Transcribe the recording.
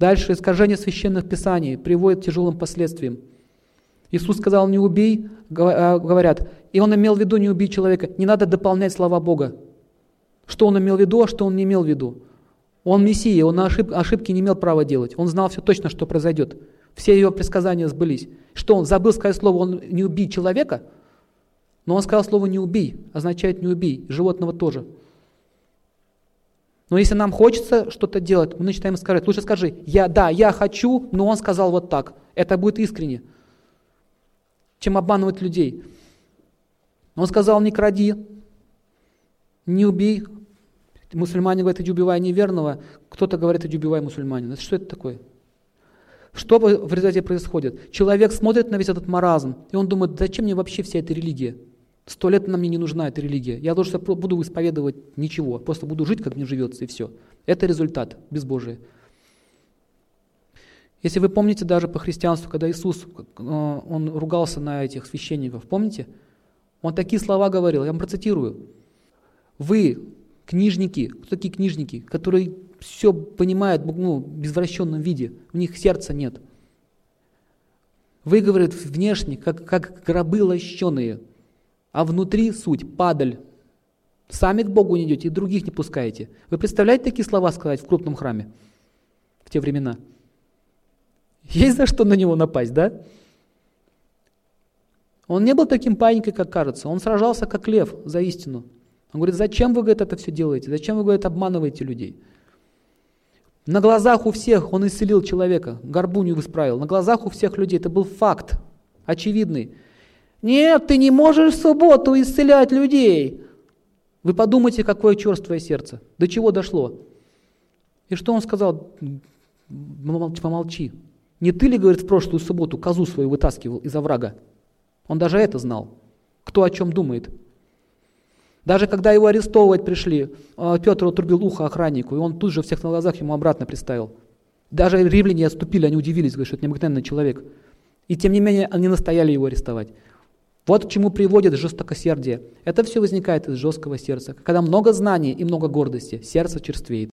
Дальше искажение священных писаний приводит к тяжелым последствиям. Иисус сказал, не убей, а, говорят, и он имел в виду не убить человека. Не надо дополнять слова Бога. Что он имел в виду, а что он не имел в виду. Он Мессия, он ошиб, ошибки не имел права делать. Он знал все точно, что произойдет. Все его предсказания сбылись. Что он забыл сказать слово «он не убей человека», но он сказал слово «не убей», означает «не убей», животного тоже. Но если нам хочется что-то делать, мы начинаем сказать, лучше скажи, я, да, я хочу, но он сказал вот так. Это будет искренне, чем обманывать людей. Он сказал, не кради, не убей. Мусульмане говорят, иди убивай неверного, кто-то говорит, иди убивай мусульманина. Что это такое? Что в результате происходит? Человек смотрит на весь этот маразм, и он думает, зачем мне вообще вся эта религия? Сто лет она мне не нужна, эта религия. Я лучше буду исповедовать ничего, просто буду жить, как мне живется, и все. Это результат безбожия. Если вы помните даже по христианству, когда Иисус, э, он ругался на этих священников, помните? Он такие слова говорил, я вам процитирую. Вы, книжники, кто такие книжники, которые все понимают ну, в извращенном виде, у них сердца нет. Вы, говорит, внешне, как, как гробы лощеные, а внутри суть падаль. Сами к Богу не идете и других не пускаете. Вы представляете такие слова сказать в крупном храме в те времена? Есть за что на него напасть, да? Он не был таким паникой, как кажется. Он сражался как лев за истину. Он говорит, зачем вы говорит, это все делаете? Зачем вы говорит, обманываете людей? На глазах у всех он исцелил человека, горбунью исправил. На глазах у всех людей. Это был факт, очевидный. Нет, ты не можешь в субботу исцелять людей. Вы подумайте, какое черствое сердце. До чего дошло? И что он сказал? Помолчи. Не ты ли, говорит, в прошлую субботу козу свою вытаскивал из оврага? Он даже это знал. Кто о чем думает. Даже когда его арестовывать пришли, а, Петр отрубил ухо охраннику, и он тут же всех на глазах ему обратно приставил. Даже римляне отступили, они удивились, говорят, что это необыкновенный человек. И тем не менее, они настояли его арестовать. Вот к чему приводит жестокосердие. Это все возникает из жесткого сердца. Когда много знаний и много гордости, сердце черствеет.